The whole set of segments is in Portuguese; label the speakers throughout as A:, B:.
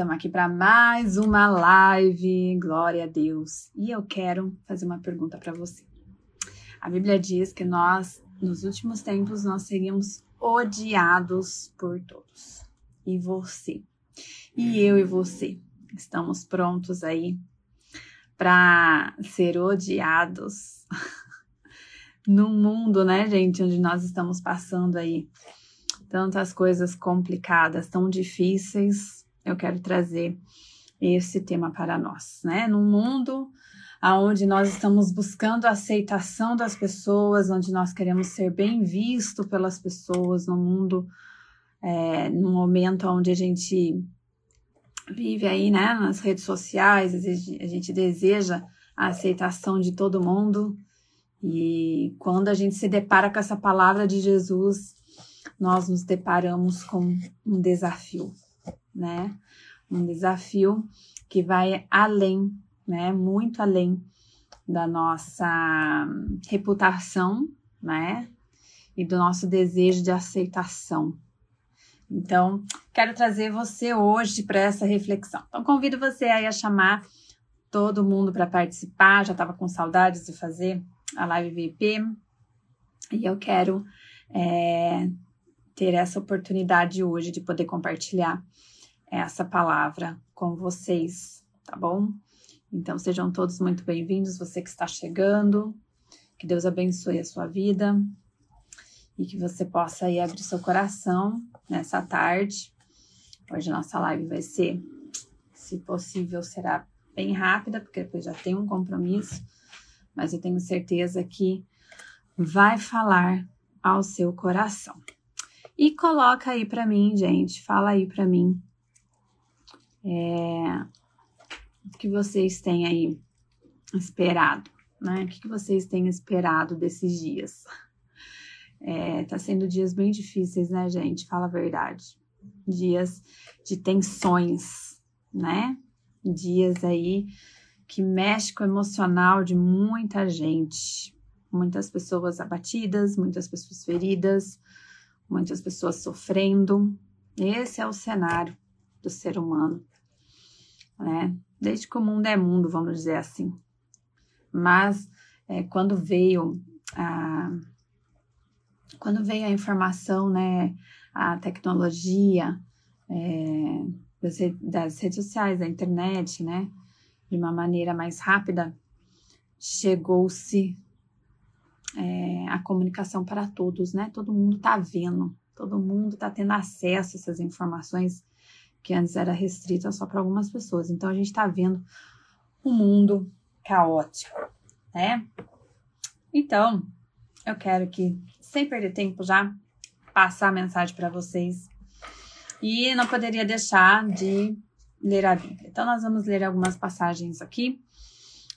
A: Estamos aqui para mais uma live, glória a Deus. E eu quero fazer uma pergunta para você. A Bíblia diz que nós, nos últimos tempos, nós seríamos odiados por todos. E você? E eu e você? Estamos prontos aí para ser odiados num mundo, né, gente, onde nós estamos passando aí tantas coisas complicadas, tão difíceis. Eu quero trazer esse tema para nós, né? Num mundo onde nós estamos buscando a aceitação das pessoas, onde nós queremos ser bem visto pelas pessoas, no mundo, é, num momento onde a gente vive aí, né, nas redes sociais, a gente deseja a aceitação de todo mundo. E quando a gente se depara com essa palavra de Jesus, nós nos deparamos com um desafio, né? Um desafio que vai além, né? Muito além da nossa reputação, né? E do nosso desejo de aceitação. Então, quero trazer você hoje para essa reflexão. Então, convido você aí a chamar todo mundo para participar. Já estava com saudades de fazer a live VIP e eu quero é, ter essa oportunidade hoje de poder compartilhar essa palavra com vocês, tá bom? Então, sejam todos muito bem-vindos, você que está chegando. Que Deus abençoe a sua vida e que você possa aí abrir seu coração nessa tarde. Hoje a nossa live vai ser, se possível, será bem rápida, porque depois já tem um compromisso, mas eu tenho certeza que vai falar ao seu coração. E coloca aí para mim, gente, fala aí para mim é, o que vocês têm aí esperado, né? O que vocês têm esperado desses dias? É, tá sendo dias bem difíceis, né, gente? Fala a verdade. Dias de tensões, né? Dias aí que mexe com o emocional de muita gente. Muitas pessoas abatidas, muitas pessoas feridas, muitas pessoas sofrendo. Esse é o cenário do ser humano, né? Desde que o mundo é mundo, vamos dizer assim. Mas é, quando veio a quando veio a informação, né, a tecnologia é, das, redes sociais, da internet, né, de uma maneira mais rápida, chegou-se é, a comunicação para todos, né? Todo mundo está vendo, todo mundo está tendo acesso a essas informações que antes era restrita só para algumas pessoas. Então a gente está vendo um mundo caótico, né? Então, eu quero que, sem perder tempo já, passar a mensagem para vocês. E não poderia deixar de ler a Bíblia. Então, nós vamos ler algumas passagens aqui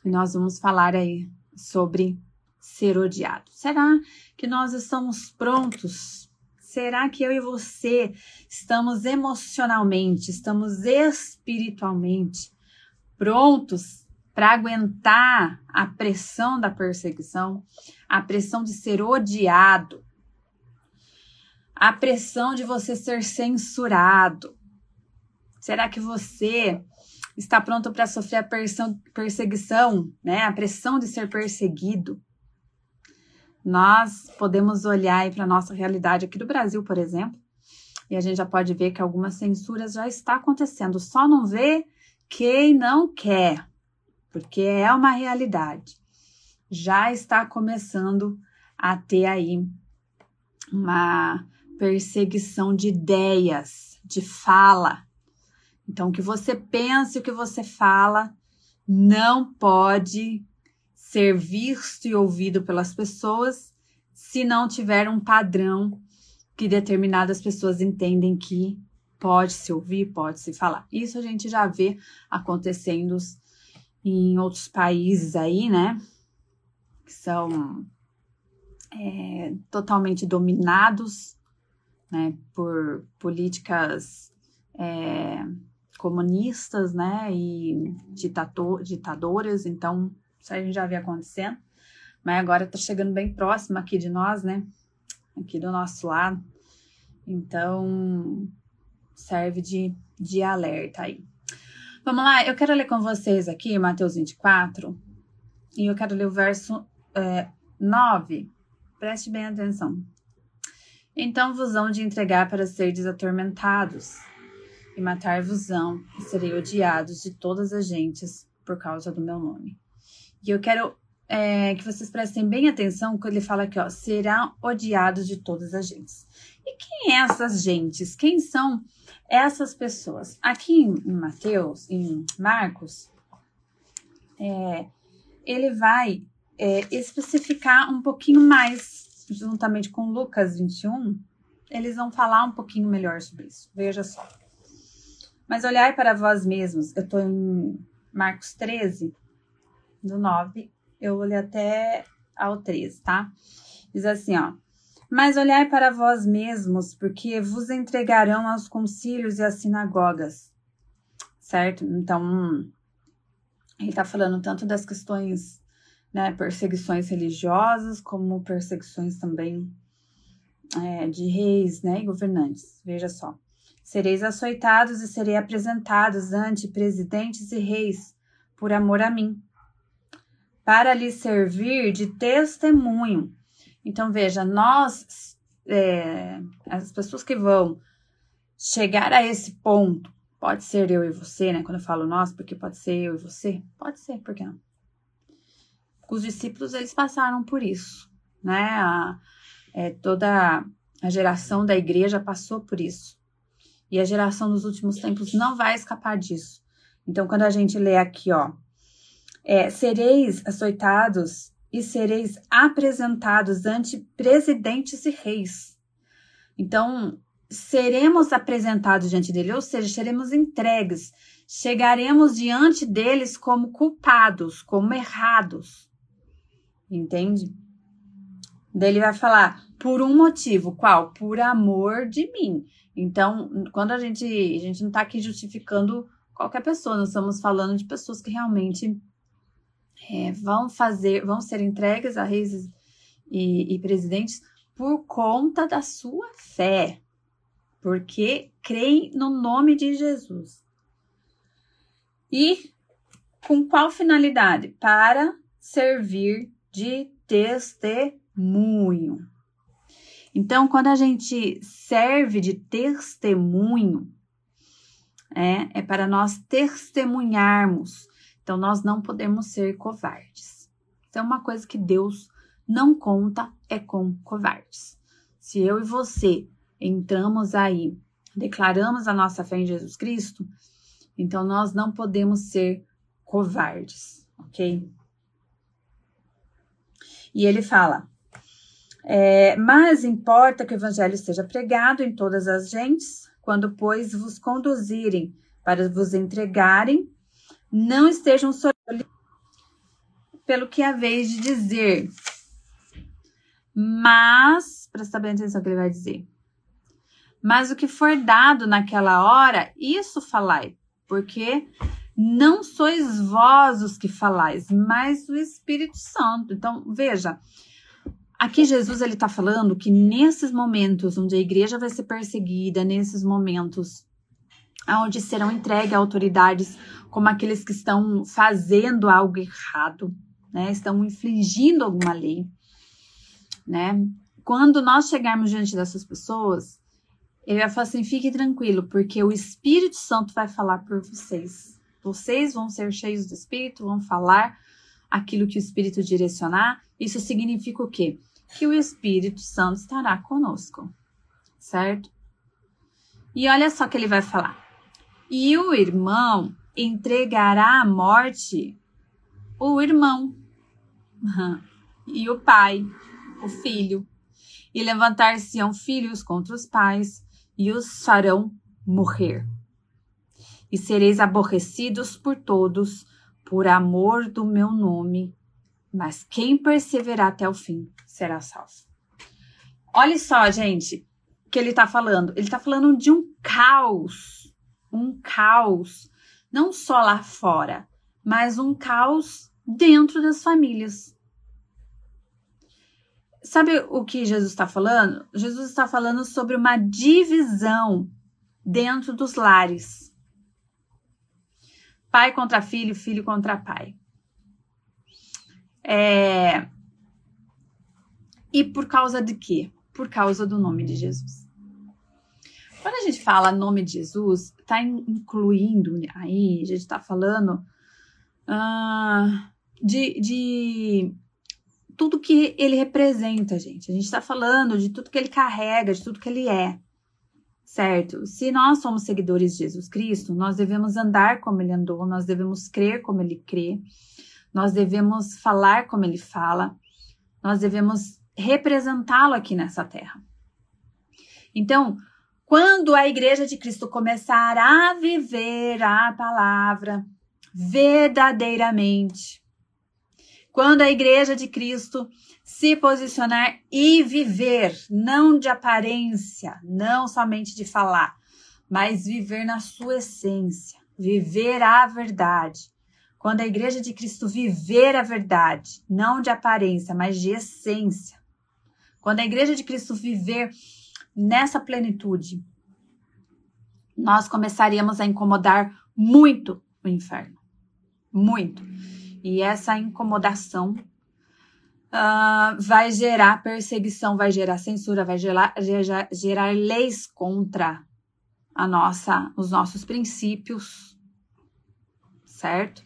A: e nós vamos falar aí sobre ser odiado. Será que nós estamos prontos? Será que eu e você estamos emocionalmente, estamos espiritualmente prontos para aguentar a pressão da perseguição, a pressão de ser odiado, a pressão de você ser censurado. Será que você está pronto para sofrer a perseguição, né? A pressão de ser perseguido? Nós podemos olhar para a nossa realidade aqui do Brasil, por exemplo, e a gente já pode ver que algumas censuras já está acontecendo. Só não vê quem não quer porque é uma realidade. Já está começando a ter aí uma perseguição de ideias, de fala. Então, o que você pensa e o que você fala não pode ser visto e ouvido pelas pessoas se não tiver um padrão que determinadas pessoas entendem que pode se ouvir, pode se falar. Isso a gente já vê acontecendo em outros países aí, né? Que são é, totalmente dominados né, por políticas é, comunistas, né? E ditador, ditadoras. Então, isso a gente já vê acontecendo. Mas agora tá chegando bem próximo aqui de nós, né? Aqui do nosso lado. Então, serve de, de alerta aí. Vamos lá, eu quero ler com vocês aqui Mateus 24 e eu quero ler o verso é, 9. Preste bem atenção. Então vos hão de entregar para serdes atormentados, e matar-vos-ão, e serei odiados de todas as gentes por causa do meu nome. E eu quero é, que vocês prestem bem atenção quando ele fala aqui, ó, serão odiados de todas as gentes. E quem é essas gentes? Quem são essas pessoas? Aqui em Mateus, em Marcos, é, ele vai é, especificar um pouquinho mais juntamente com Lucas 21, eles vão falar um pouquinho melhor sobre isso. Veja só. Mas olhai para vós mesmos. Eu estou em Marcos 13, do 9. Eu olhei até ao 13, tá? Diz assim, ó. Mas olhai para vós mesmos, porque vos entregarão aos concílios e às sinagogas. Certo? Então, ele está falando tanto das questões né, perseguições religiosas, como perseguições também é, de reis né, e governantes. Veja só. Sereis açoitados e serei apresentados ante presidentes e reis por amor a mim, para lhes servir de testemunho. Então, veja, nós, é, as pessoas que vão chegar a esse ponto, pode ser eu e você, né? Quando eu falo nós, porque pode ser eu e você, pode ser, por que não? os discípulos eles passaram por isso, né? A, é, toda a geração da igreja passou por isso. E a geração dos últimos tempos não vai escapar disso. Então, quando a gente lê aqui, ó, é, sereis açoitados e sereis apresentados ante presidentes e reis. Então, seremos apresentados diante dele, ou seja, seremos entregues, chegaremos diante deles como culpados, como errados entende? Daí ele vai falar por um motivo, qual? Por amor de mim. Então, quando a gente, a gente não está aqui justificando qualquer pessoa, nós estamos falando de pessoas que realmente é, vão fazer, vão ser entregues a reis e, e presidentes por conta da sua fé, porque creem no nome de Jesus. E com qual finalidade? Para servir de testemunho. Então, quando a gente serve de testemunho, é, é para nós testemunharmos. Então, nós não podemos ser covardes. Então, uma coisa que Deus não conta é com covardes. Se eu e você entramos aí, declaramos a nossa fé em Jesus Cristo, então nós não podemos ser covardes, ok? E ele fala: é, Mas importa que o evangelho seja pregado em todas as gentes, quando, pois, vos conduzirem para vos entregarem, não estejam sorrindo pelo que haveis de dizer. Mas, presta bem atenção no que ele vai dizer. Mas o que for dado naquela hora, isso falai, porque não sois vós os que falais, mas o Espírito Santo. Então, veja, aqui Jesus ele está falando que nesses momentos onde a igreja vai ser perseguida, nesses momentos onde serão entregues a autoridades como aqueles que estão fazendo algo errado, né? Estão infringindo alguma lei, né? Quando nós chegarmos diante dessas pessoas, ele vai falar assim: fique tranquilo, porque o Espírito Santo vai falar por vocês. Vocês vão ser cheios do Espírito, vão falar aquilo que o Espírito direcionar. Isso significa o quê? Que o Espírito Santo estará conosco, certo? E olha só que ele vai falar. E o irmão entregará à morte o irmão, e o pai, o filho, e levantar-se-ão filhos contra os pais, e os farão morrer e sereis aborrecidos por todos, por amor do meu nome, mas quem perseverar até o fim será salvo. Olha só, gente, que ele está falando. Ele está falando de um caos, um caos, não só lá fora, mas um caos dentro das famílias. Sabe o que Jesus está falando? Jesus está falando sobre uma divisão dentro dos lares pai contra filho, filho contra pai. É... E por causa de quê? Por causa do nome de Jesus. Quando a gente fala nome de Jesus, está incluindo aí, a gente está falando uh, de, de tudo que ele representa, gente. A gente está falando de tudo que ele carrega, de tudo que ele é. Certo? Se nós somos seguidores de Jesus Cristo, nós devemos andar como ele andou, nós devemos crer como ele crê, nós devemos falar como ele fala, nós devemos representá-lo aqui nessa terra. Então, quando a igreja de Cristo começar a viver a palavra verdadeiramente, quando a igreja de Cristo se posicionar e viver, não de aparência, não somente de falar, mas viver na sua essência, viver a verdade. Quando a igreja de Cristo viver a verdade, não de aparência, mas de essência. Quando a igreja de Cristo viver nessa plenitude, nós começaríamos a incomodar muito o inferno. Muito. E essa incomodação uh, vai gerar perseguição, vai gerar censura, vai gerar, gerar, gerar leis contra a nossa, os nossos princípios, certo?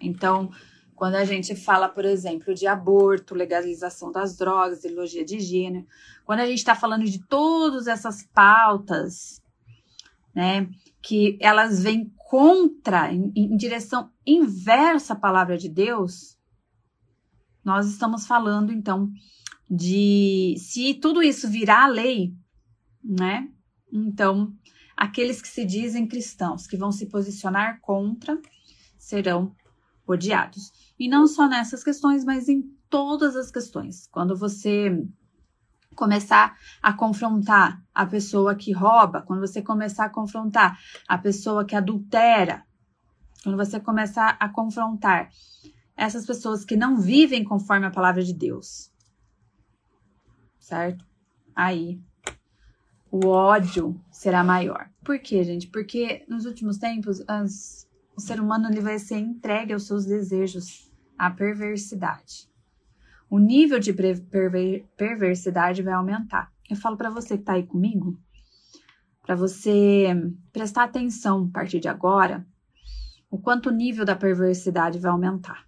A: Então, quando a gente fala, por exemplo, de aborto, legalização das drogas, ideologia de gênero, quando a gente está falando de todas essas pautas, né, que elas vêm contra, em, em direção inversa à palavra de Deus, nós estamos falando então de se tudo isso virar lei, né? Então, aqueles que se dizem cristãos, que vão se posicionar contra, serão odiados. E não só nessas questões, mas em todas as questões. Quando você começar a confrontar a pessoa que rouba, quando você começar a confrontar a pessoa que adultera, quando você começar a confrontar essas pessoas que não vivem conforme a palavra de Deus, certo? Aí o ódio será maior. Por quê, gente? Porque nos últimos tempos as, o ser humano ele vai ser entregue aos seus desejos, à perversidade o nível de perver perversidade vai aumentar. Eu falo para você que está aí comigo, para você prestar atenção a partir de agora, o quanto o nível da perversidade vai aumentar.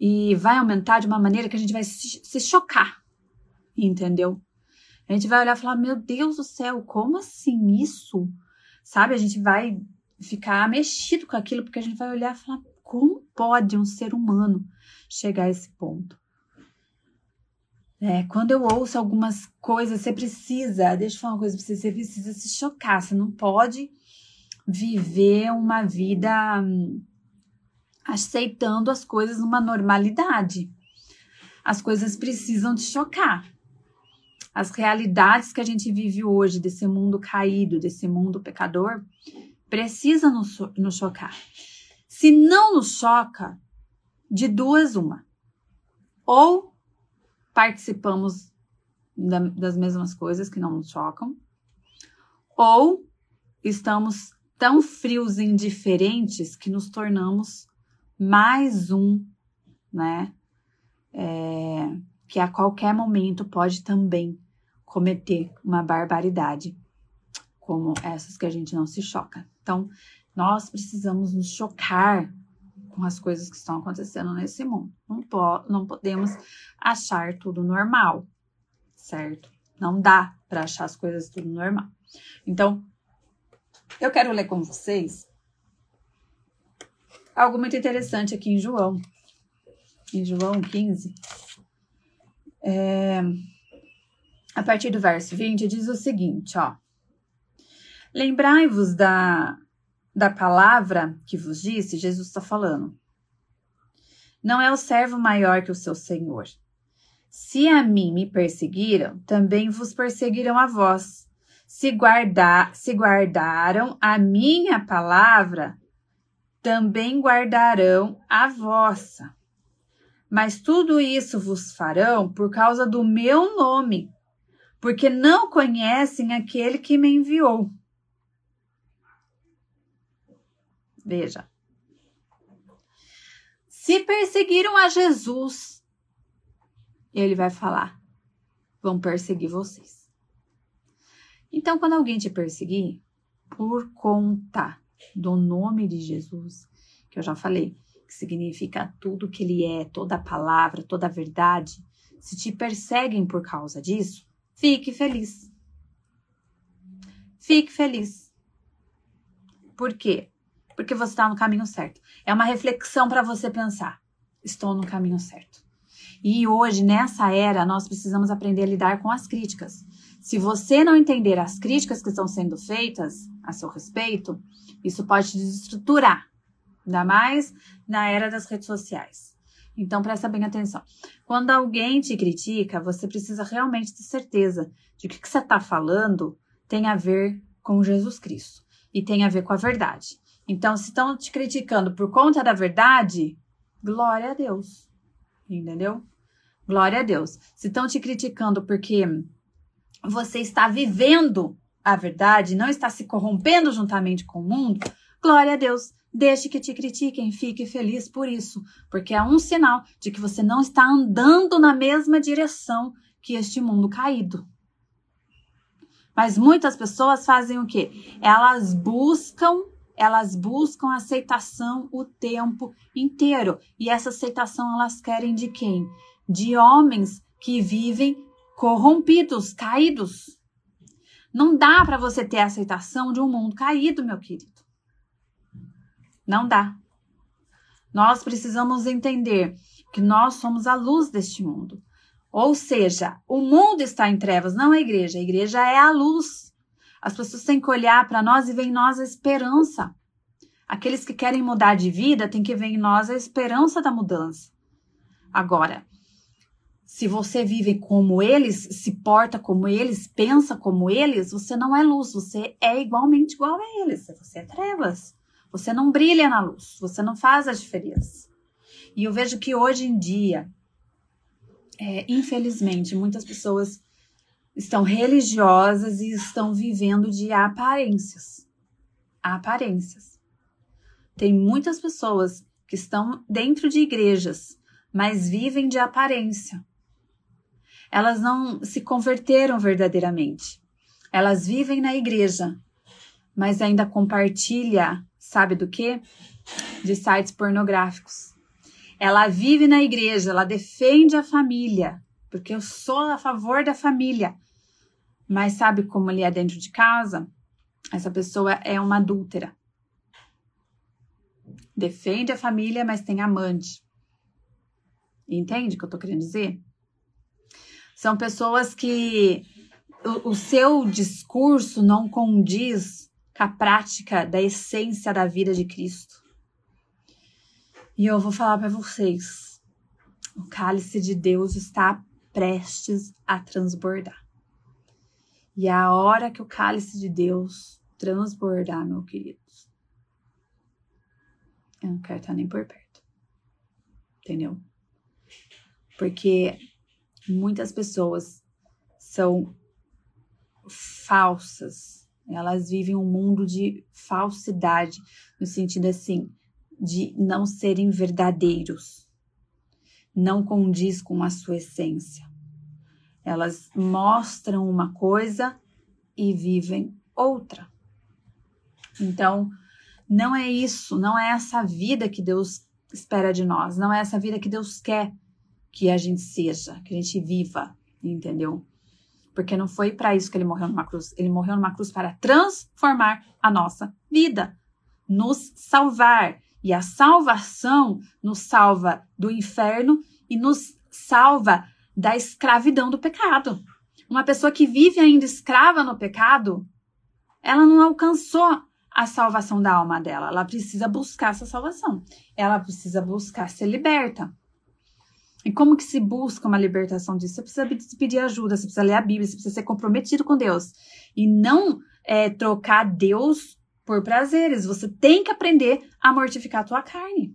A: E vai aumentar de uma maneira que a gente vai se chocar, entendeu? A gente vai olhar e falar: Meu Deus do céu, como assim isso? Sabe? A gente vai ficar mexido com aquilo, porque a gente vai olhar e falar: Como pode um ser humano chegar a esse ponto. É, quando eu ouço algumas coisas, você precisa, deixa eu falar uma coisa pra você, você precisa se chocar, você não pode viver uma vida hum, aceitando as coisas numa normalidade. As coisas precisam te chocar. As realidades que a gente vive hoje, desse mundo caído, desse mundo pecador, precisam nos, nos chocar. Se não nos choca, de duas, uma. Ou participamos da, das mesmas coisas que não nos chocam, ou estamos tão frios e indiferentes que nos tornamos mais um, né? É, que a qualquer momento pode também cometer uma barbaridade, como essas que a gente não se choca. Então, nós precisamos nos chocar com as coisas que estão acontecendo nesse mundo. Não, po não podemos achar tudo normal, certo? Não dá para achar as coisas tudo normal. Então, eu quero ler com vocês algo muito interessante aqui em João. Em João 15. É, a partir do verso 20, diz o seguinte, ó. Lembrai-vos da da palavra que vos disse, Jesus está falando. Não é o servo maior que o seu senhor. Se a mim me perseguiram, também vos perseguirão a vós. Se, guardar, se guardaram a minha palavra, também guardarão a vossa. Mas tudo isso vos farão por causa do meu nome, porque não conhecem aquele que me enviou. Veja. Se perseguiram a Jesus, ele vai falar: vão perseguir vocês. Então, quando alguém te perseguir, por conta do nome de Jesus, que eu já falei, que significa tudo que ele é, toda a palavra, toda a verdade, se te perseguem por causa disso, fique feliz. Fique feliz. Por quê? Porque você está no caminho certo. É uma reflexão para você pensar: estou no caminho certo. E hoje, nessa era, nós precisamos aprender a lidar com as críticas. Se você não entender as críticas que estão sendo feitas a seu respeito, isso pode te desestruturar, ainda mais na era das redes sociais. Então, presta bem atenção. Quando alguém te critica, você precisa realmente ter certeza de que o que você está falando tem a ver com Jesus Cristo e tem a ver com a verdade. Então, se estão te criticando por conta da verdade, glória a Deus. Entendeu? Glória a Deus. Se estão te criticando porque você está vivendo a verdade, não está se corrompendo juntamente com o mundo, glória a Deus. Deixe que te critiquem, fique feliz por isso, porque é um sinal de que você não está andando na mesma direção que este mundo caído. Mas muitas pessoas fazem o quê? Elas buscam, elas buscam aceitação o tempo inteiro. E essa aceitação elas querem de quem? De homens que vivem corrompidos, caídos. Não dá para você ter aceitação de um mundo caído, meu querido. Não dá. Nós precisamos entender que nós somos a luz deste mundo. Ou seja, o mundo está em trevas, não a igreja. A igreja é a luz. As pessoas têm que olhar para nós e ver em nós a esperança. Aqueles que querem mudar de vida têm que ver em nós a esperança da mudança. Agora, se você vive como eles, se porta como eles, pensa como eles, você não é luz, você é igualmente igual a eles, você é trevas. Você não brilha na luz, você não faz a diferença. E eu vejo que hoje em dia, é, infelizmente, muitas pessoas estão religiosas e estão vivendo de aparências. Aparências. Tem muitas pessoas que estão dentro de igrejas, mas vivem de aparência. Elas não se converteram verdadeiramente. Elas vivem na igreja, mas ainda compartilha sabe do que? De sites pornográficos. Ela vive na igreja, ela defende a família, porque eu sou a favor da família. Mas sabe como ele é dentro de casa? Essa pessoa é uma adúltera. Defende a família, mas tem amante. Entende o que eu tô querendo dizer? São pessoas que o, o seu discurso não condiz com a prática da essência da vida de Cristo. E eu vou falar para vocês: o cálice de Deus está prestes a transbordar. E a hora que o cálice de Deus transbordar, meu querido, eu não quero estar nem por perto. Entendeu? Porque muitas pessoas são falsas elas vivem um mundo de falsidade, no sentido assim, de não serem verdadeiros. Não condiz com a sua essência. Elas mostram uma coisa e vivem outra. Então, não é isso, não é essa vida que Deus espera de nós, não é essa vida que Deus quer que a gente seja, que a gente viva, entendeu? porque não foi para isso que ele morreu numa cruz. Ele morreu numa cruz para transformar a nossa vida, nos salvar. E a salvação nos salva do inferno e nos salva da escravidão do pecado. Uma pessoa que vive ainda escrava no pecado, ela não alcançou a salvação da alma dela. Ela precisa buscar essa salvação. Ela precisa buscar ser liberta. E como que se busca uma libertação disso? Você precisa pedir ajuda, você precisa ler a Bíblia, você precisa ser comprometido com Deus. E não é, trocar Deus por prazeres. Você tem que aprender a mortificar a tua carne.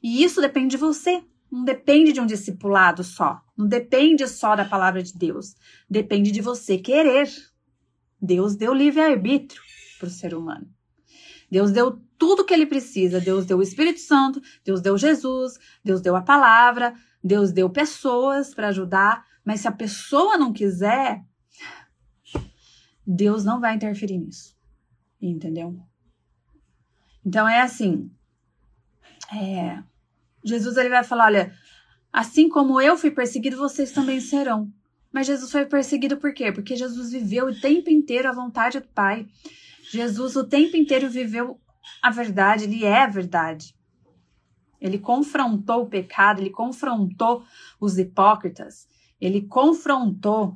A: E isso depende de você. Não depende de um discipulado só. Não depende só da palavra de Deus. Depende de você querer. Deus deu livre-arbítrio para o ser humano. Deus deu tudo que ele precisa. Deus deu o Espírito Santo, Deus deu Jesus, Deus deu a palavra, Deus deu pessoas para ajudar. Mas se a pessoa não quiser, Deus não vai interferir nisso. Entendeu? Então é assim. É, Jesus ele vai falar: olha, assim como eu fui perseguido, vocês também serão. Mas Jesus foi perseguido por quê? Porque Jesus viveu o tempo inteiro a vontade do Pai. Jesus o tempo inteiro viveu a verdade, ele é a verdade. Ele confrontou o pecado, ele confrontou os hipócritas, ele confrontou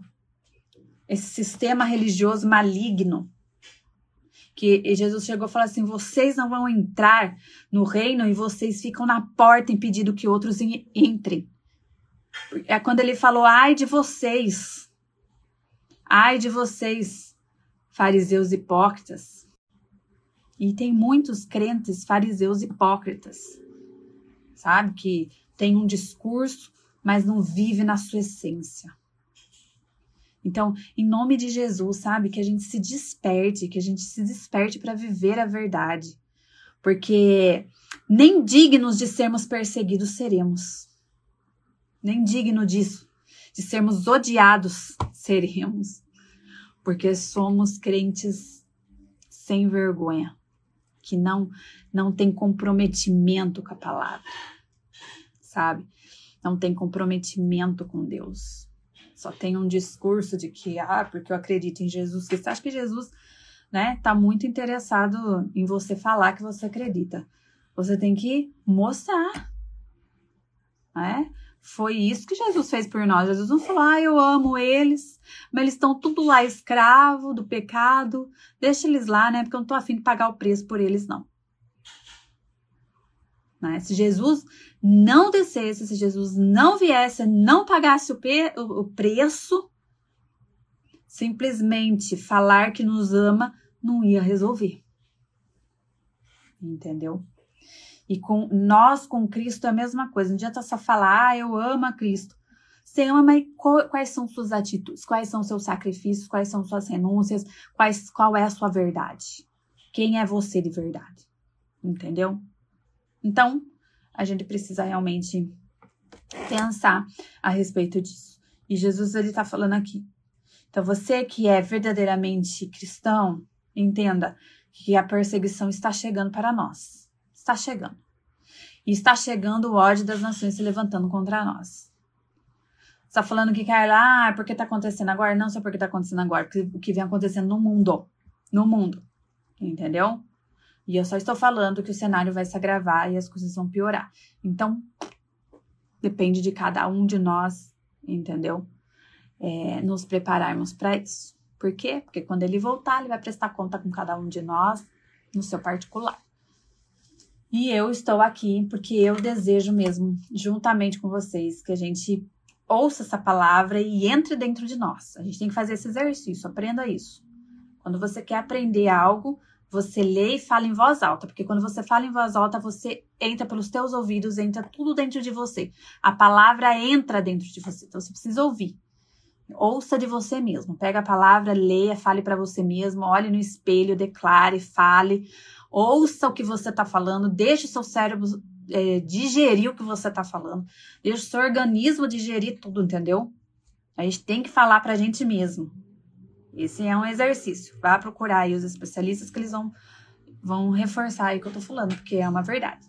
A: esse sistema religioso maligno. Que Jesus chegou e falou assim: vocês não vão entrar no reino e vocês ficam na porta impedindo que outros entrem. É quando ele falou: ai de vocês, ai de vocês, fariseus hipócritas. E tem muitos crentes fariseus hipócritas, sabe? Que tem um discurso, mas não vive na sua essência. Então, em nome de Jesus, sabe? Que a gente se desperte, que a gente se desperte para viver a verdade. Porque nem dignos de sermos perseguidos seremos nem digno disso, de sermos odiados seremos, porque somos crentes sem vergonha, que não não tem comprometimento com a palavra, sabe? Não tem comprometimento com Deus. Só tem um discurso de que, ah, porque eu acredito em Jesus. Você acha que Jesus, né, tá muito interessado em você falar que você acredita. Você tem que mostrar, né? Foi isso que Jesus fez por nós. Jesus não falou, ah, eu amo eles, mas eles estão tudo lá escravo do pecado. Deixa eles lá, né? Porque eu não tô afim de pagar o preço por eles, não. Né? Se Jesus não descesse, se Jesus não viesse, não pagasse o, o preço, simplesmente falar que nos ama não ia resolver. Entendeu? E com nós, com Cristo, é a mesma coisa. Não adianta só falar, ah, eu amo a Cristo. Você ama, mas quais são suas atitudes? Quais são seus sacrifícios? Quais são suas renúncias? Quais, qual é a sua verdade? Quem é você de verdade? Entendeu? Então, a gente precisa realmente pensar a respeito disso. E Jesus, ele está falando aqui. Então, você que é verdadeiramente cristão, entenda que a perseguição está chegando para nós está chegando. E está chegando o ódio das nações se levantando contra nós. Está falando que, Carla, ah, porque está acontecendo agora? Não só porque está acontecendo agora, porque o que vem acontecendo no mundo. No mundo. Entendeu? E eu só estou falando que o cenário vai se agravar e as coisas vão piorar. Então, depende de cada um de nós, entendeu? É, nos prepararmos para isso. Por quê? Porque quando ele voltar, ele vai prestar conta com cada um de nós no seu particular. E eu estou aqui porque eu desejo mesmo, juntamente com vocês, que a gente ouça essa palavra e entre dentro de nós. A gente tem que fazer esse exercício, aprenda isso. Quando você quer aprender algo, você lê e fala em voz alta, porque quando você fala em voz alta, você entra pelos teus ouvidos, entra tudo dentro de você. A palavra entra dentro de você, então você precisa ouvir. Ouça de você mesmo. Pega a palavra, leia, fale para você mesmo, olhe no espelho, declare, fale ouça o que você está falando, deixe o seu cérebro é, digerir o que você está falando, deixe o seu organismo digerir tudo, entendeu? A gente tem que falar para a gente mesmo. Esse é um exercício. Vá procurar aí os especialistas que eles vão, vão reforçar aí o que eu tô falando, porque é uma verdade.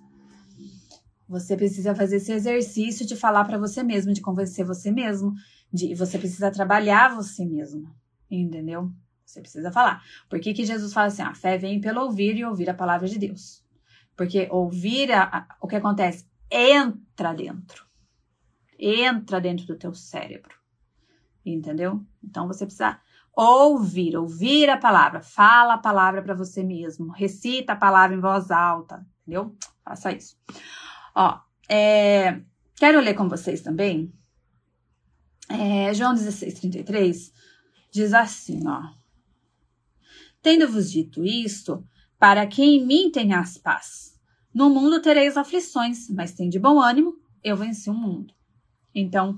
A: Você precisa fazer esse exercício de falar para você mesmo, de convencer você mesmo, de você precisa trabalhar você mesmo, entendeu? Você precisa falar. Por que, que Jesus fala assim? A fé vem pelo ouvir e ouvir a palavra de Deus. Porque ouvir, a, a, o que acontece? Entra dentro. Entra dentro do teu cérebro. Entendeu? Então você precisa ouvir, ouvir a palavra. Fala a palavra para você mesmo. Recita a palavra em voz alta. Entendeu? Faça isso. Ó, é, quero ler com vocês também. É, João 16, 33 diz assim, ó. Tendo-vos dito isto, para que em mim tenhas paz. No mundo tereis aflições, mas tem de bom ânimo, eu venci o mundo. Então,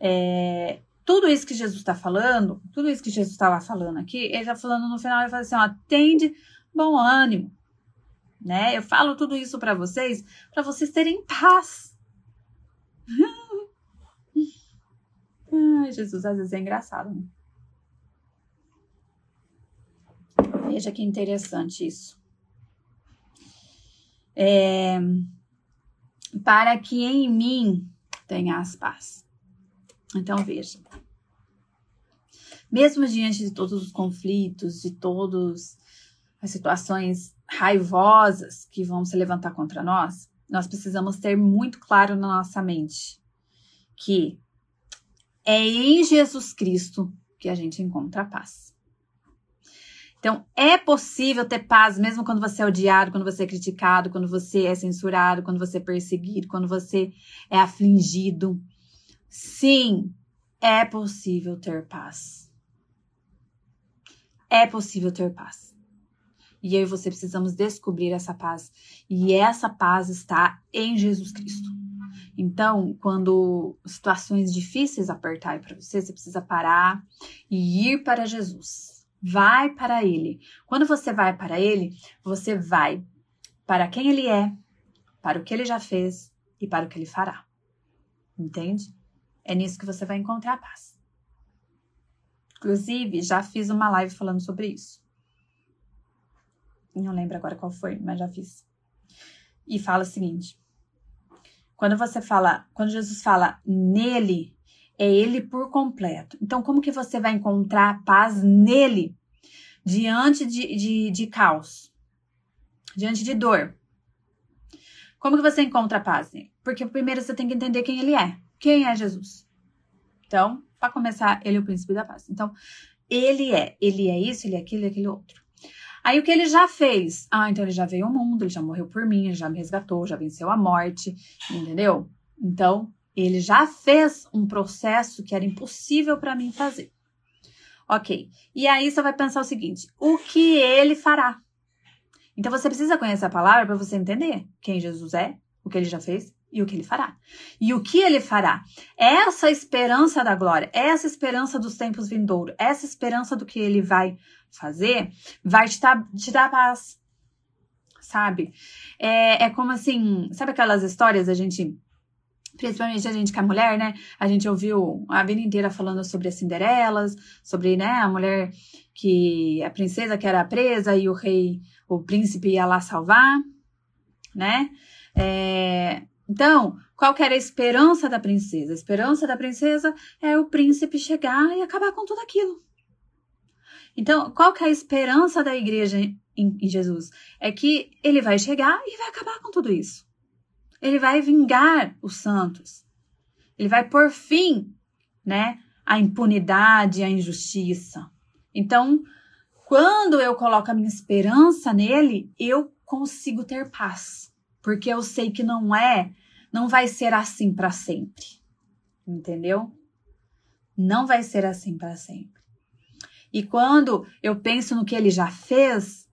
A: é, tudo isso que Jesus está falando, tudo isso que Jesus estava falando aqui, ele está falando no final, ele fala assim, ó, bom ânimo, né? Eu falo tudo isso para vocês, para vocês terem paz. Ai, Jesus, às vezes é engraçado. Né? Veja que interessante isso. É, para que em mim tenhas paz. Então veja. Mesmo diante de todos os conflitos, de todas as situações raivosas que vão se levantar contra nós, nós precisamos ter muito claro na nossa mente que é em Jesus Cristo que a gente encontra a paz. Então, é possível ter paz mesmo quando você é odiado, quando você é criticado, quando você é censurado, quando você é perseguido, quando você é afligido. Sim, é possível ter paz. É possível ter paz. E eu e você precisamos descobrir essa paz. E essa paz está em Jesus Cristo. Então, quando situações difíceis apertarem para você, você precisa parar e ir para Jesus. Vai para Ele. Quando você vai para Ele, você vai para quem Ele é, para o que Ele já fez e para o que Ele fará. Entende? É nisso que você vai encontrar a paz. Inclusive, já fiz uma live falando sobre isso. Não lembro agora qual foi, mas já fiz. E fala o seguinte: quando você fala, quando Jesus fala nele, é ele por completo. Então, como que você vai encontrar paz nele diante de, de, de caos, diante de dor? Como que você encontra paz nele? Porque primeiro você tem que entender quem ele é. Quem é Jesus? Então, para começar, ele é o príncipe da paz. Então, ele é, ele é isso, ele é aquilo, ele é aquele outro. Aí o que ele já fez? Ah, então ele já veio ao mundo, ele já morreu por mim, ele já me resgatou, já venceu a morte, entendeu? Então, ele já fez um processo que era impossível para mim fazer. Ok. E aí você vai pensar o seguinte: o que ele fará? Então você precisa conhecer a palavra para você entender quem Jesus é, o que ele já fez e o que ele fará. E o que ele fará? Essa esperança da glória, essa esperança dos tempos vindouros, essa esperança do que ele vai fazer, vai te, dar, te dar paz. Sabe? É, é como assim, sabe aquelas histórias a gente principalmente a gente que é mulher, né? A gente ouviu a vida inteira falando sobre as Cinderelas, sobre, né, a mulher que a princesa que era presa e o rei, o príncipe ia lá salvar, né? É, então, qual era a esperança da princesa? A esperança da princesa é o príncipe chegar e acabar com tudo aquilo. Então, qual é a esperança da igreja em, em Jesus? É que ele vai chegar e vai acabar com tudo isso. Ele vai vingar os santos. Ele vai pôr fim, né, à impunidade, à injustiça. Então, quando eu coloco a minha esperança nele, eu consigo ter paz, porque eu sei que não é, não vai ser assim para sempre. Entendeu? Não vai ser assim para sempre. E quando eu penso no que ele já fez,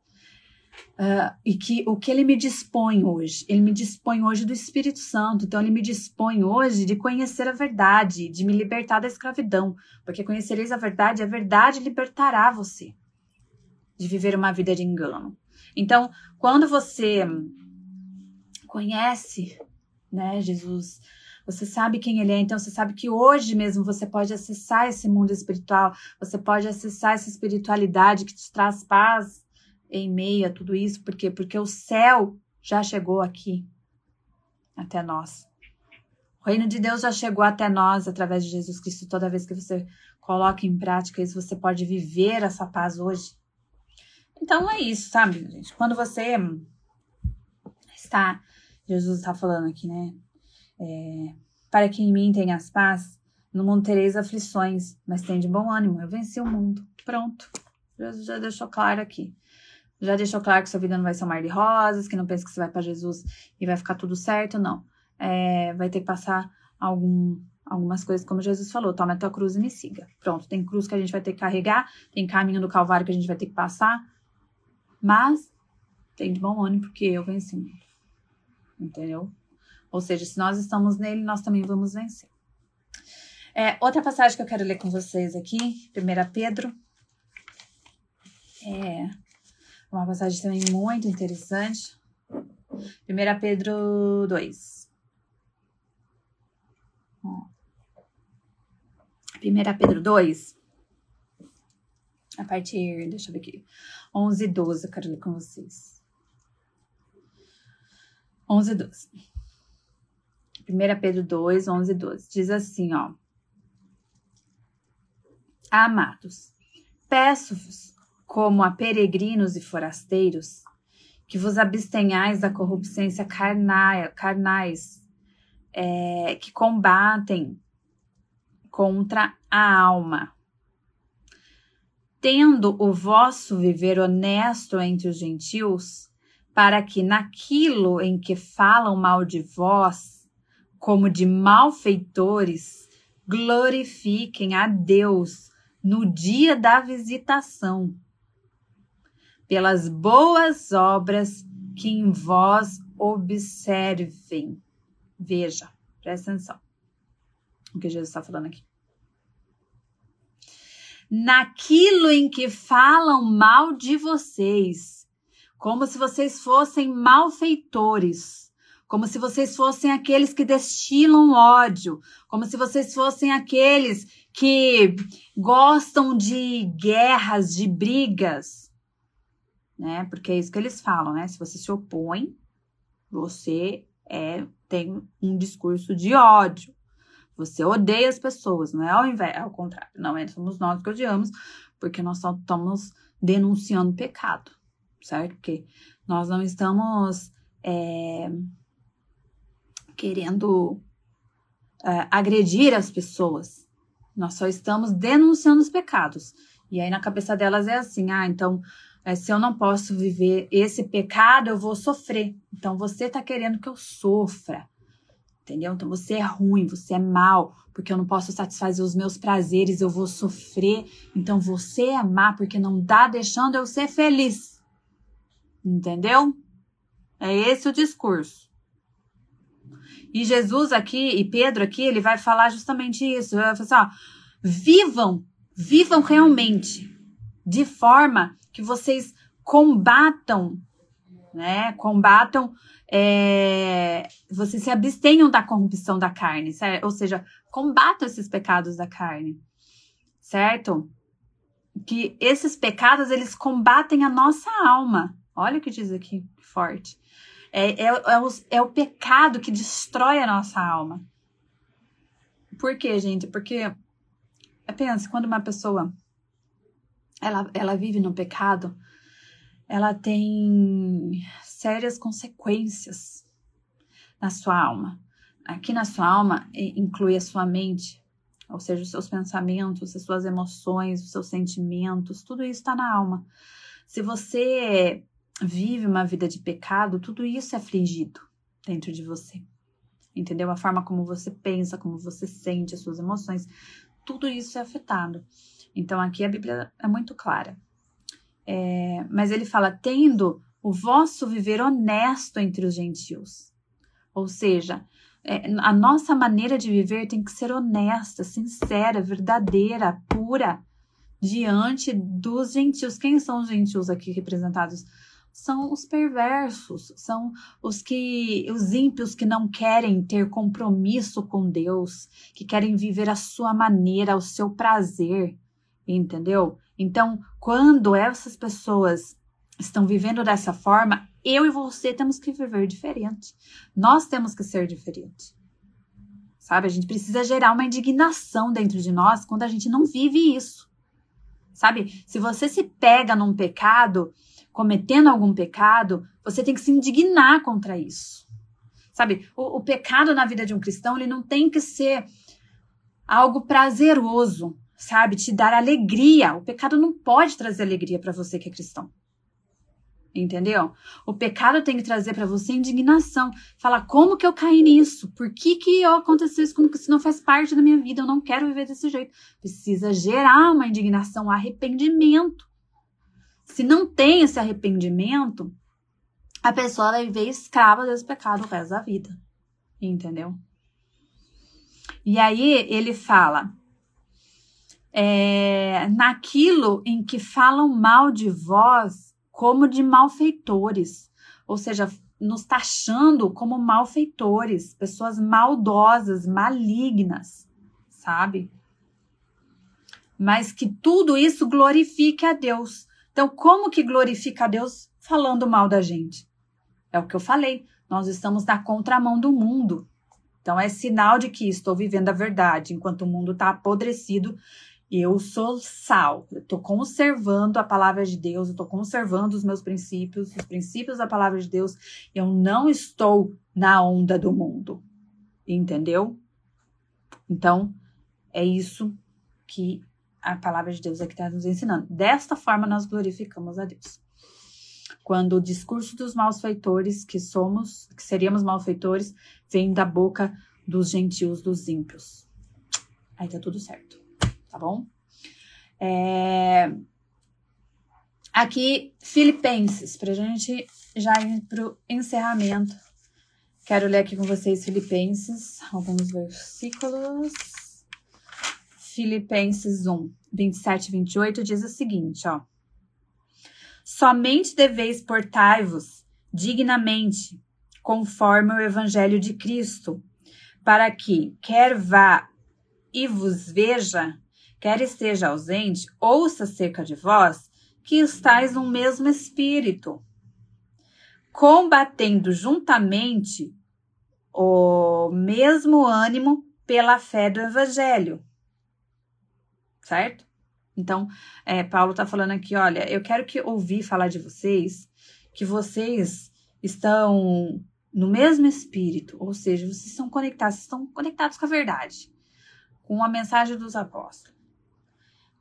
A: uh, e que o que ele me dispõe hoje, ele me dispõe hoje do Espírito Santo, então ele me dispõe hoje de conhecer a verdade, de me libertar da escravidão, porque conhecereis a verdade, a verdade libertará você de viver uma vida de engano. Então, quando você conhece, né, Jesus, você sabe quem ele é, então você sabe que hoje mesmo você pode acessar esse mundo espiritual, você pode acessar essa espiritualidade que te traz paz em meio a tudo isso, por quê? Porque o céu já chegou aqui até nós. O reino de Deus já chegou até nós através de Jesus Cristo. Toda vez que você coloca em prática isso, você pode viver essa paz hoje. Então é isso, sabe, gente? Quando você está, Jesus está falando aqui, né? É, para que em mim tenhas paz, no mundo tereis aflições, mas tem de bom ânimo. Eu venci o mundo. Pronto. Jesus já deixou claro aqui. Já deixou claro que sua vida não vai ser um mar de rosas, que não pensa que você vai para Jesus e vai ficar tudo certo, não. É, vai ter que passar algum, algumas coisas, como Jesus falou, toma a tua cruz e me siga. Pronto, tem cruz que a gente vai ter que carregar, tem caminho do Calvário que a gente vai ter que passar, mas tem de bom ânimo porque eu venci. Entendeu? Ou seja, se nós estamos nele, nós também vamos vencer. É, outra passagem que eu quero ler com vocês aqui, 1 Pedro. É uma passagem também muito interessante. 1 Pedro 2. 1 Pedro 2, a partir, deixa eu ver aqui, 11 e 12, eu quero ler com vocês. 11 e 12. 1 Pedro 2, 11 e 12. Diz assim, ó. Amados, peço-vos, como a peregrinos e forasteiros, que vos abstenhais da corrupção carnais, é, que combatem contra a alma tendo o vosso viver honesto entre os gentios, para que naquilo em que falam mal de vós, como de malfeitores, glorifiquem a Deus no dia da visitação, pelas boas obras que em vós observem. Veja, presta atenção o que Jesus está falando aqui naquilo em que falam mal de vocês, como se vocês fossem malfeitores, como se vocês fossem aqueles que destilam ódio, como se vocês fossem aqueles que gostam de guerras, de brigas, né? Porque é isso que eles falam, né? Se você se opõe, você é tem um discurso de ódio. Você odeia as pessoas, não é ao invés, é ao contrário. Não é, somos nós que odiamos, porque nós só estamos denunciando pecado, certo? Porque nós não estamos é, querendo é, agredir as pessoas. Nós só estamos denunciando os pecados. E aí na cabeça delas é assim: ah, então é, se eu não posso viver esse pecado, eu vou sofrer. Então você está querendo que eu sofra entendeu? Então você é ruim, você é mal, porque eu não posso satisfazer os meus prazeres, eu vou sofrer. Então você é má porque não dá deixando eu ser feliz. Entendeu? É esse o discurso. E Jesus aqui, e Pedro aqui, ele vai falar justamente isso. Ele vai falar assim, ó, vivam, vivam realmente, de forma que vocês combatam, né? Combatam é, vocês se abstenham da corrupção da carne, certo? ou seja, combatam esses pecados da carne, certo? Que esses pecados eles combatem a nossa alma. Olha o que diz aqui, forte. É, é, é, o, é o pecado que destrói a nossa alma. Por quê, gente? Porque, pensa, quando uma pessoa ela, ela vive no pecado, ela tem sérias consequências na sua alma. Aqui na sua alma inclui a sua mente, ou seja, os seus pensamentos, as suas emoções, os seus sentimentos, tudo isso está na alma. Se você vive uma vida de pecado, tudo isso é afligido dentro de você. Entendeu? A forma como você pensa, como você sente, as suas emoções, tudo isso é afetado. Então aqui a Bíblia é muito clara. É, mas ele fala: tendo o vosso viver honesto entre os gentios. Ou seja, é, a nossa maneira de viver tem que ser honesta, sincera, verdadeira, pura diante dos gentios. Quem são os gentios aqui representados? São os perversos, são os que os ímpios que não querem ter compromisso com Deus, que querem viver a sua maneira, ao seu prazer, entendeu? Então, quando essas pessoas estão vivendo dessa forma, eu e você temos que viver diferente. Nós temos que ser diferente. Sabe? A gente precisa gerar uma indignação dentro de nós quando a gente não vive isso. Sabe? Se você se pega num pecado, cometendo algum pecado, você tem que se indignar contra isso. Sabe? O, o pecado na vida de um cristão, ele não tem que ser algo prazeroso, sabe? Te dar alegria. O pecado não pode trazer alegria para você que é cristão. Entendeu? O pecado tem que trazer para você indignação. Falar, como que eu caí nisso? Por que que eu aconteceu isso? Como que isso não faz parte da minha vida? Eu não quero viver desse jeito. Precisa gerar uma indignação, um arrependimento. Se não tem esse arrependimento, a pessoa vai viver escrava desse pecado o resto da vida. Entendeu? E aí ele fala, é, naquilo em que falam mal de vós como de malfeitores. Ou seja, nos taxando como malfeitores, pessoas maldosas, malignas, sabe? Mas que tudo isso glorifique a Deus. Então, como que glorifica a Deus falando mal da gente? É o que eu falei. Nós estamos na contramão do mundo. Então, é sinal de que estou vivendo a verdade, enquanto o mundo está apodrecido eu sou sal, eu estou conservando a palavra de Deus, eu estou conservando os meus princípios, os princípios da palavra de Deus. Eu não estou na onda do mundo, entendeu? Então, é isso que a palavra de Deus aqui está nos ensinando. Desta forma, nós glorificamos a Deus. Quando o discurso dos malfeitores, que somos, que seríamos malfeitores, vem da boca dos gentios, dos ímpios. Aí tá tudo certo tá bom? É... Aqui, Filipenses, para a gente já ir para o encerramento. Quero ler aqui com vocês Filipenses, alguns versículos. Filipenses 1, 27 e 28 diz o seguinte, ó. Somente deveis portai-vos dignamente, conforme o evangelho de Cristo, para que, quer vá e vos veja, quer esteja ausente, ouça cerca de vós que estáis no mesmo espírito, combatendo juntamente o mesmo ânimo pela fé do evangelho. Certo? Então, é, Paulo está falando aqui: olha, eu quero que ouvir falar de vocês, que vocês estão no mesmo espírito, ou seja, vocês estão conectados, estão conectados com a verdade, com a mensagem dos apóstolos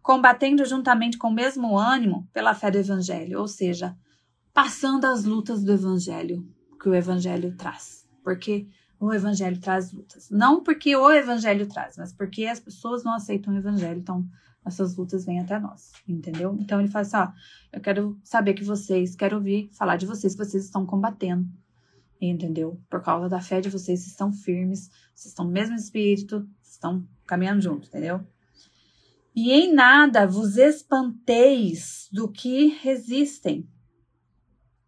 A: combatendo juntamente com o mesmo ânimo pela fé do Evangelho, ou seja, passando as lutas do Evangelho que o Evangelho traz. Porque o Evangelho traz lutas. Não porque o Evangelho traz, mas porque as pessoas não aceitam o Evangelho, então essas lutas vêm até nós, entendeu? Então ele fala assim: ó, eu quero saber que vocês, quero ouvir falar de vocês, que vocês estão combatendo, entendeu? Por causa da fé de vocês, vocês estão firmes, vocês estão no mesmo espírito, estão caminhando junto, entendeu? E em nada vos espanteis do que resistem,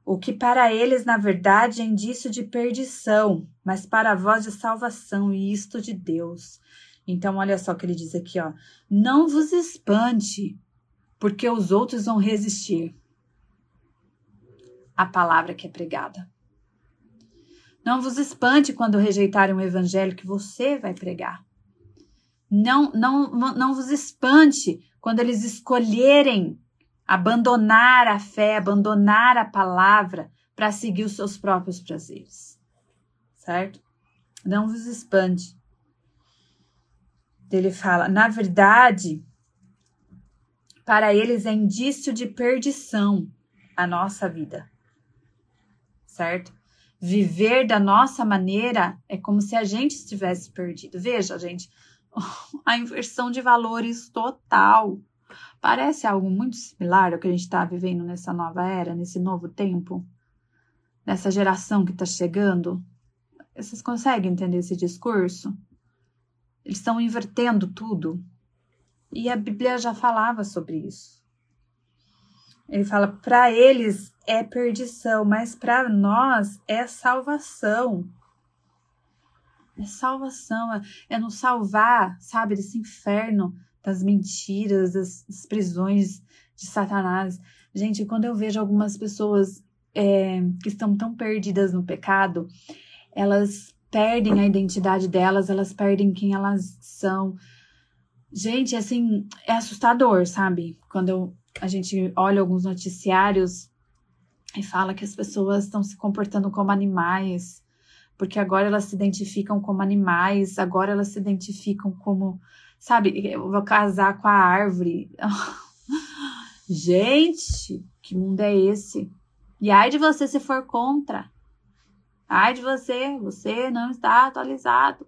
A: o que para eles, na verdade, é indício de perdição, mas para vós de salvação, e isto de Deus. Então, olha só o que ele diz aqui, ó. Não vos espante, porque os outros vão resistir à palavra que é pregada. Não vos espante quando rejeitarem o evangelho que você vai pregar. Não, não, não vos espante quando eles escolherem abandonar a fé, abandonar a palavra para seguir os seus próprios prazeres. Certo? Não vos espante. Ele fala, na verdade, para eles é indício de perdição a nossa vida. Certo? Viver da nossa maneira é como se a gente estivesse perdido. Veja, gente, a inversão de valores total. Parece algo muito similar ao que a gente está vivendo nessa nova era, nesse novo tempo, nessa geração que está chegando. Vocês conseguem entender esse discurso? Eles estão invertendo tudo. E a Bíblia já falava sobre isso. Ele fala: para eles é perdição, mas para nós é salvação. É salvação, é, é nos salvar, sabe, desse inferno, das mentiras, das, das prisões de Satanás. Gente, quando eu vejo algumas pessoas é, que estão tão perdidas no pecado, elas perdem a identidade delas, elas perdem quem elas são. Gente, assim, é assustador, sabe? Quando eu, a gente olha alguns noticiários e fala que as pessoas estão se comportando como animais, porque agora elas se identificam como animais, agora elas se identificam como, sabe, eu vou casar com a árvore. Gente, que mundo é esse? E ai de você se for contra. Ai de você, você não está atualizado.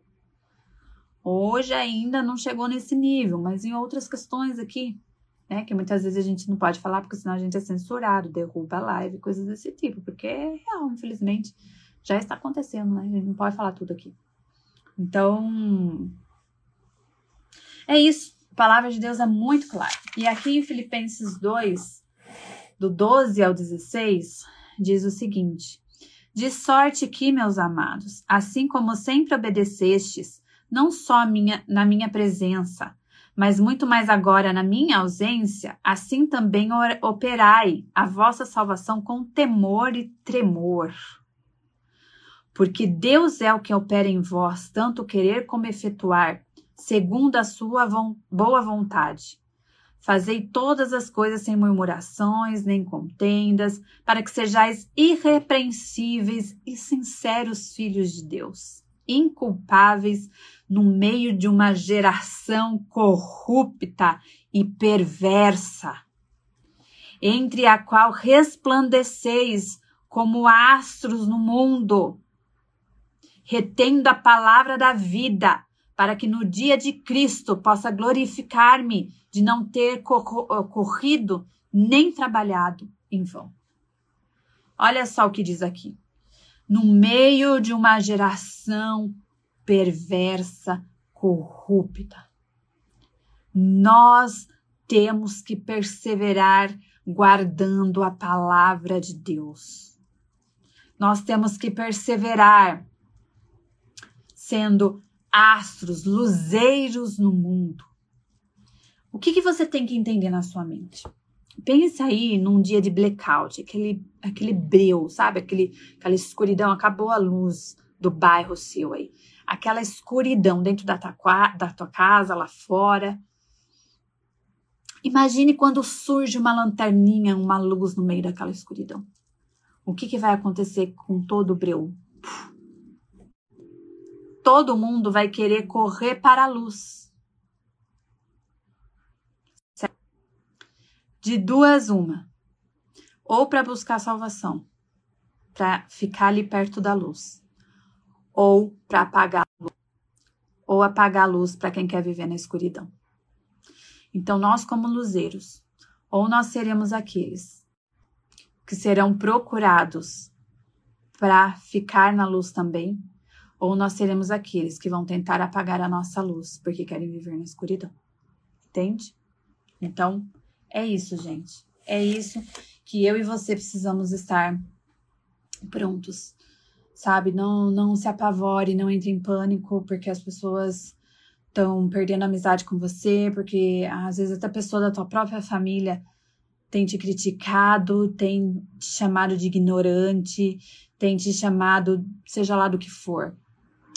A: Hoje ainda não chegou nesse nível, mas em outras questões aqui, né, que muitas vezes a gente não pode falar porque senão a gente é censurado, derruba a live, coisas desse tipo, porque é real, infelizmente já está acontecendo, né? A gente não pode falar tudo aqui. Então, é isso. A palavra de Deus é muito clara. E aqui em Filipenses 2, do 12 ao 16, diz o seguinte: De sorte que, meus amados, assim como sempre obedecestes, não só minha, na minha presença, mas muito mais agora na minha ausência, assim também operai a vossa salvação com temor e tremor. Porque Deus é o que opera em vós, tanto querer como efetuar, segundo a sua boa vontade. Fazei todas as coisas sem murmurações nem contendas, para que sejais irrepreensíveis e sinceros filhos de Deus, inculpáveis no meio de uma geração corrupta e perversa, entre a qual resplandeceis como astros no mundo, retendo a palavra da vida, para que no dia de Cristo possa glorificar-me de não ter corrido nem trabalhado em vão. Olha só o que diz aqui. No meio de uma geração perversa, corrupta. Nós temos que perseverar guardando a palavra de Deus. Nós temos que perseverar sendo astros, luzeiros no mundo. O que, que você tem que entender na sua mente? Pensa aí num dia de blackout, aquele, aquele breu, sabe? Aquele, aquela escuridão, acabou a luz do bairro seu aí aquela escuridão dentro da tua, da tua casa, lá fora. Imagine quando surge uma lanterninha, uma luz no meio daquela escuridão. O que, que vai acontecer com todo o breu? Todo mundo vai querer correr para a luz. De duas, uma. Ou para buscar salvação, para ficar ali perto da luz ou para apagar ou apagar a luz para quem quer viver na escuridão. Então nós como luzeiros, ou nós seremos aqueles que serão procurados para ficar na luz também, ou nós seremos aqueles que vão tentar apagar a nossa luz porque querem viver na escuridão. Entende? Então, é isso, gente. É isso que eu e você precisamos estar prontos sabe? Não, não se apavore, não entre em pânico, porque as pessoas estão perdendo amizade com você, porque às vezes até pessoa da tua própria família tem te criticado, tem te chamado de ignorante, tem te chamado, seja lá do que for.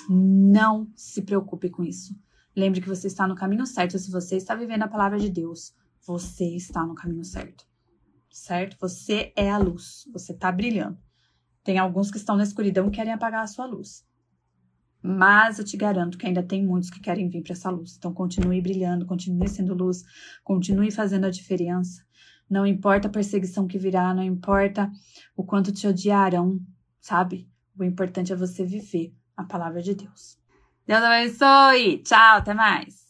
A: Não se preocupe com isso. Lembre que você está no caminho certo. Se você está vivendo a palavra de Deus, você está no caminho certo. Certo? Você é a luz. Você está brilhando. Tem alguns que estão na escuridão e querem apagar a sua luz. Mas eu te garanto que ainda tem muitos que querem vir para essa luz. Então continue brilhando, continue sendo luz, continue fazendo a diferença. Não importa a perseguição que virá, não importa o quanto te odiarão, sabe? O importante é você viver a palavra de Deus. Deus abençoe. Tchau, até mais.